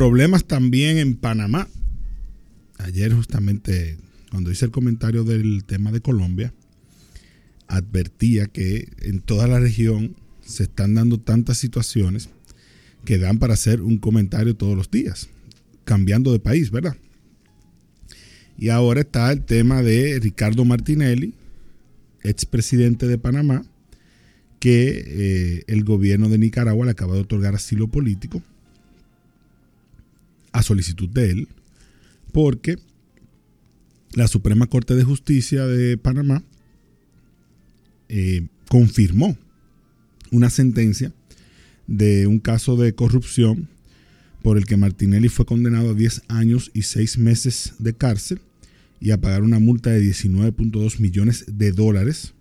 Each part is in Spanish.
Problemas también en Panamá. Ayer justamente cuando hice el comentario del tema de Colombia, advertía que en toda la región se están dando tantas situaciones que dan para hacer un comentario todos los días, cambiando de país, ¿verdad? Y ahora está el tema de Ricardo Martinelli, expresidente de Panamá, que eh, el gobierno de Nicaragua le acaba de otorgar asilo político a solicitud de él, porque la Suprema Corte de Justicia de Panamá eh, confirmó una sentencia de un caso de corrupción por el que Martinelli fue condenado a 10 años y 6 meses de cárcel y a pagar una multa de 19.2 millones de dólares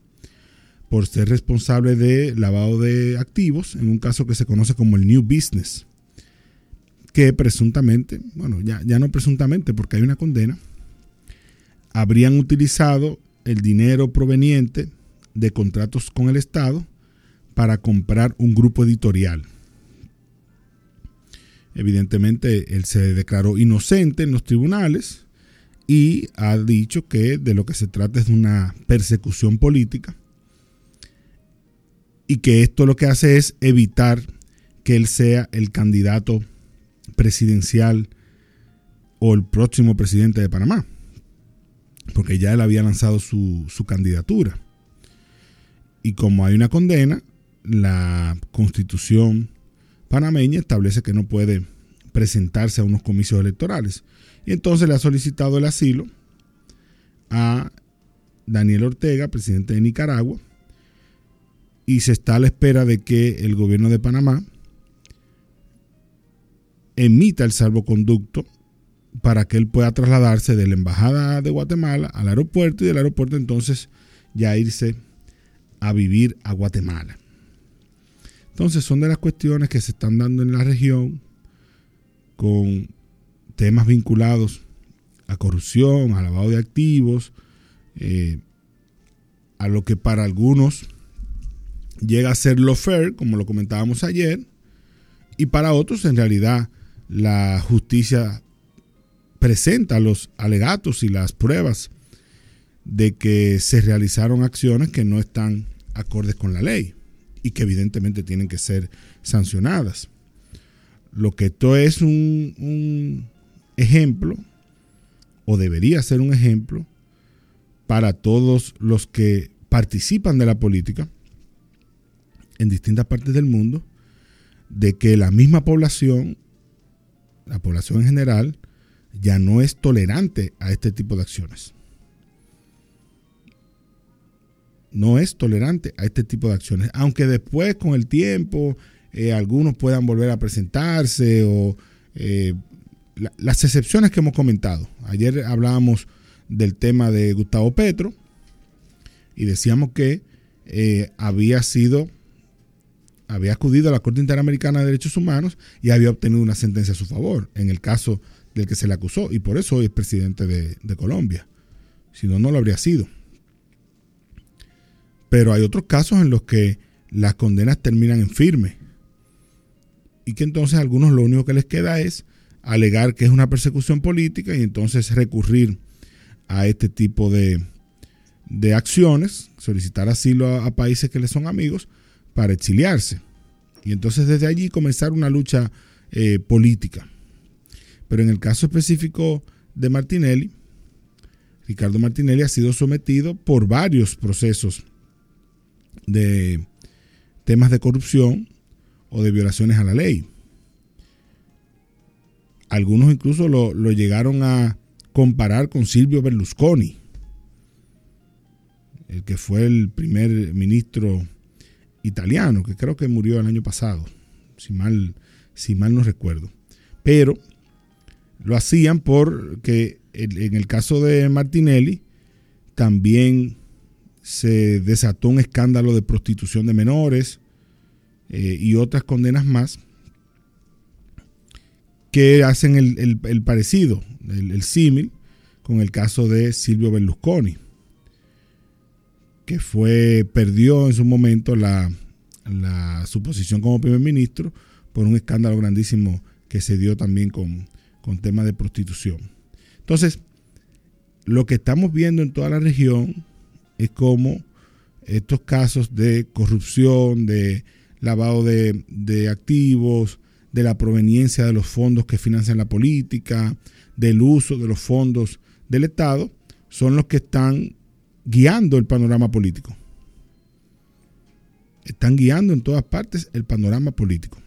por ser responsable de lavado de activos en un caso que se conoce como el New Business, que presuntamente, bueno, ya, ya no presuntamente porque hay una condena, habrían utilizado el dinero proveniente de contratos con el Estado para comprar un grupo editorial. Evidentemente, él se declaró inocente en los tribunales y ha dicho que de lo que se trata es de una persecución política y que esto lo que hace es evitar que él sea el candidato presidencial o el próximo presidente de Panamá, porque ya él había lanzado su, su candidatura. Y como hay una condena, la constitución panameña establece que no puede presentarse a unos comicios electorales. Y entonces le ha solicitado el asilo a Daniel Ortega, presidente de Nicaragua, y se está a la espera de que el gobierno de Panamá emita el salvoconducto para que él pueda trasladarse de la embajada de Guatemala al aeropuerto y del aeropuerto entonces ya irse a vivir a Guatemala. Entonces son de las cuestiones que se están dando en la región con temas vinculados a corrupción, a lavado de activos, eh, a lo que para algunos llega a ser lo fair, como lo comentábamos ayer, y para otros en realidad la justicia presenta los alegatos y las pruebas de que se realizaron acciones que no están acordes con la ley y que evidentemente tienen que ser sancionadas. Lo que esto es un, un ejemplo, o debería ser un ejemplo, para todos los que participan de la política en distintas partes del mundo, de que la misma población, la población en general, ya no es tolerante a este tipo de acciones. No es tolerante a este tipo de acciones. Aunque después, con el tiempo, eh, algunos puedan volver a presentarse o eh, las excepciones que hemos comentado. Ayer hablábamos del tema de Gustavo Petro y decíamos que eh, había sido, había acudido a la Corte Interamericana de Derechos Humanos y había obtenido una sentencia a su favor en el caso del que se le acusó y por eso hoy es presidente de, Colombia. Si no, no lo habría sido. Pero hay otros casos en los que las condenas terminan en firme y que entonces a algunos lo único que les queda es alegar que es una persecución política y entonces recurrir a este tipo de, de acciones, solicitar asilo a, países que les son amigos para exiliarse. Y entonces desde allí comenzar una lucha eh, política. Pero en el caso específico de Martinelli, Ricardo Martinelli ha sido sometido por varios procesos de temas de corrupción o de violaciones a la ley. Algunos incluso lo, llegaron a comparar con Silvio Berlusconi, el que fue el primer ministro italiano, que creo que murió el año pasado, si mal, si mal no recuerdo. Pero lo hacían porque en el caso de Martinelli también se desató un escándalo de prostitución de menores, eh, y otras condenas más que hacen el, parecido, el, símil, con el caso de Silvio Berlusconi, que fue, perdió en su momento la, la, su posición como primer ministro por un escándalo grandísimo que se dio también con, con temas de prostitución. Entonces, lo que estamos viendo en toda la región es cómo estos casos de corrupción, de lavado de, de, activos, de la proveniencia de los fondos que financian la política, del uso de los fondos del Estado, son los que están guiando el panorama político. Están guiando en todas partes el panorama político.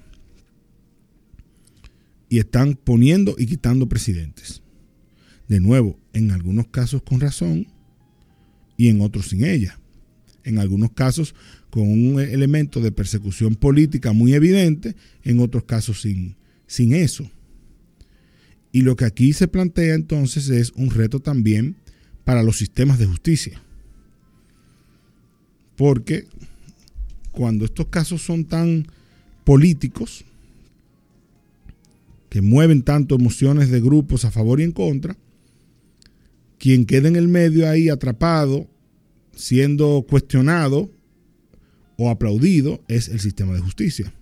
Y están poniendo y quitando presidentes. De nuevo, en algunos casos con razón y en otros sin ella. En algunos casos con un elemento de persecución política muy evidente, en otros casos sin, sin eso. Y lo que aquí se plantea entonces es un reto también para los sistemas de justicia. Porque cuando estos casos son tan políticos, que mueven tanto emociones de grupos a favor y en contra, quien queda en el medio ahí atrapado, siendo cuestionado o aplaudido, es el sistema de justicia.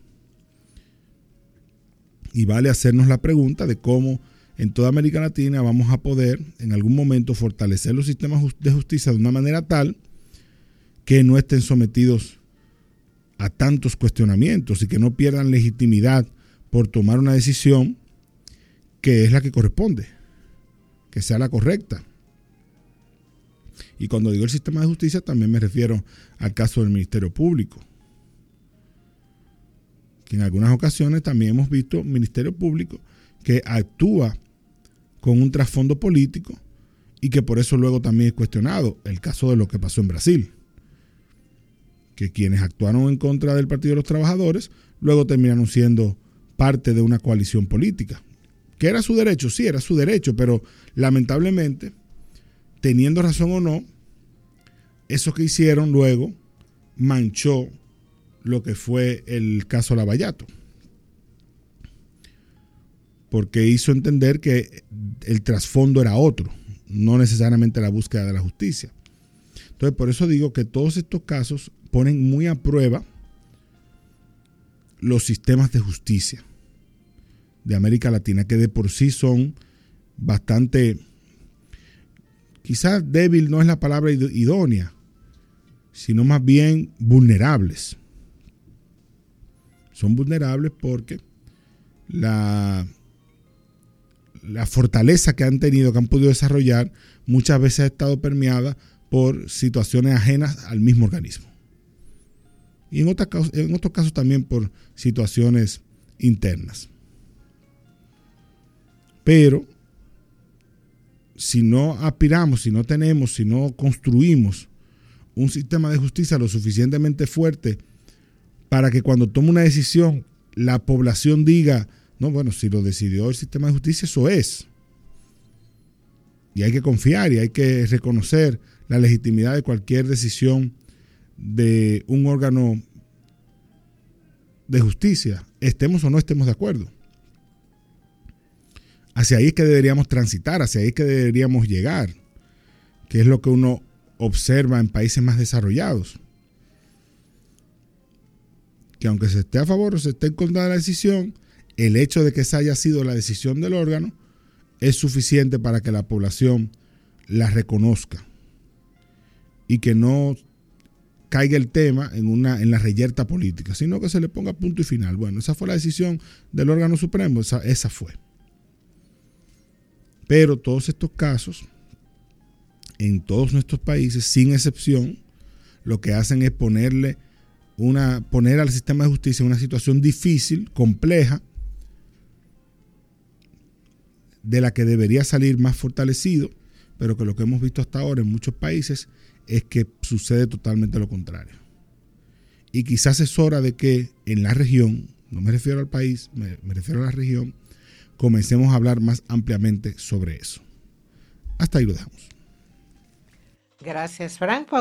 Y vale hacernos la pregunta de cómo en toda América Latina vamos a poder en algún momento fortalecer los sistemas de justicia de una manera tal que no estén sometidos a tantos cuestionamientos y que no pierdan legitimidad por tomar una decisión que es la que corresponde, que sea la correcta. Y cuando digo el sistema de justicia también me refiero al caso del Ministerio Público, que en algunas ocasiones también hemos visto Ministerio Público que actúa con un trasfondo político y que por eso luego también es cuestionado el caso de lo que pasó en Brasil que quienes actuaron en contra del Partido de los Trabajadores luego terminaron siendo parte de una coalición política. Que era su derecho, sí, era su derecho, pero lamentablemente, teniendo razón o no, eso que hicieron luego manchó lo que fue el caso Lavallato. Porque hizo entender que el trasfondo era otro, no necesariamente la búsqueda de la justicia. Entonces, por eso digo que todos estos casos ponen muy a prueba los sistemas de justicia de América Latina, que de por sí son bastante, quizás débil no es la palabra idónea, sino más bien vulnerables. Son vulnerables porque la, la fortaleza que han tenido, que han podido desarrollar, muchas veces ha estado permeada por situaciones ajenas al mismo organismo y en, otros casos también por situaciones internas. Pero si no aspiramos, si no tenemos, si no construimos un sistema de justicia lo suficientemente fuerte para que cuando tome una decisión la población diga, no, bueno, si lo decidió el sistema de justicia, eso es. Y hay que confiar y hay que reconocer la legitimidad de cualquier decisión de un órgano de justicia, estemos o no estemos de acuerdo. Hacia ahí es que deberíamos transitar, hacia ahí es que deberíamos llegar, que es lo que uno observa en países más desarrollados. Que aunque se esté a favor o se esté en contra de la decisión, el hecho de que esa haya sido la decisión del órgano es suficiente para que la población la reconozca y que no caiga el tema en, una, en la reyerta política, sino que se le ponga punto y final. Bueno, esa fue la decisión del órgano supremo, esa, fue. Pero todos estos casos, en todos nuestros países, sin excepción, lo que hacen es ponerle una, poner al sistema de justicia en una situación difícil, compleja, de la que debería salir más fortalecido, pero que lo que hemos visto hasta ahora en muchos países es que sucede totalmente lo contrario. Y quizás es hora de que en la región, no me refiero al país, me, refiero a la región, comencemos a hablar más ampliamente sobre eso. Hasta ahí lo dejamos. Gracias, Franco.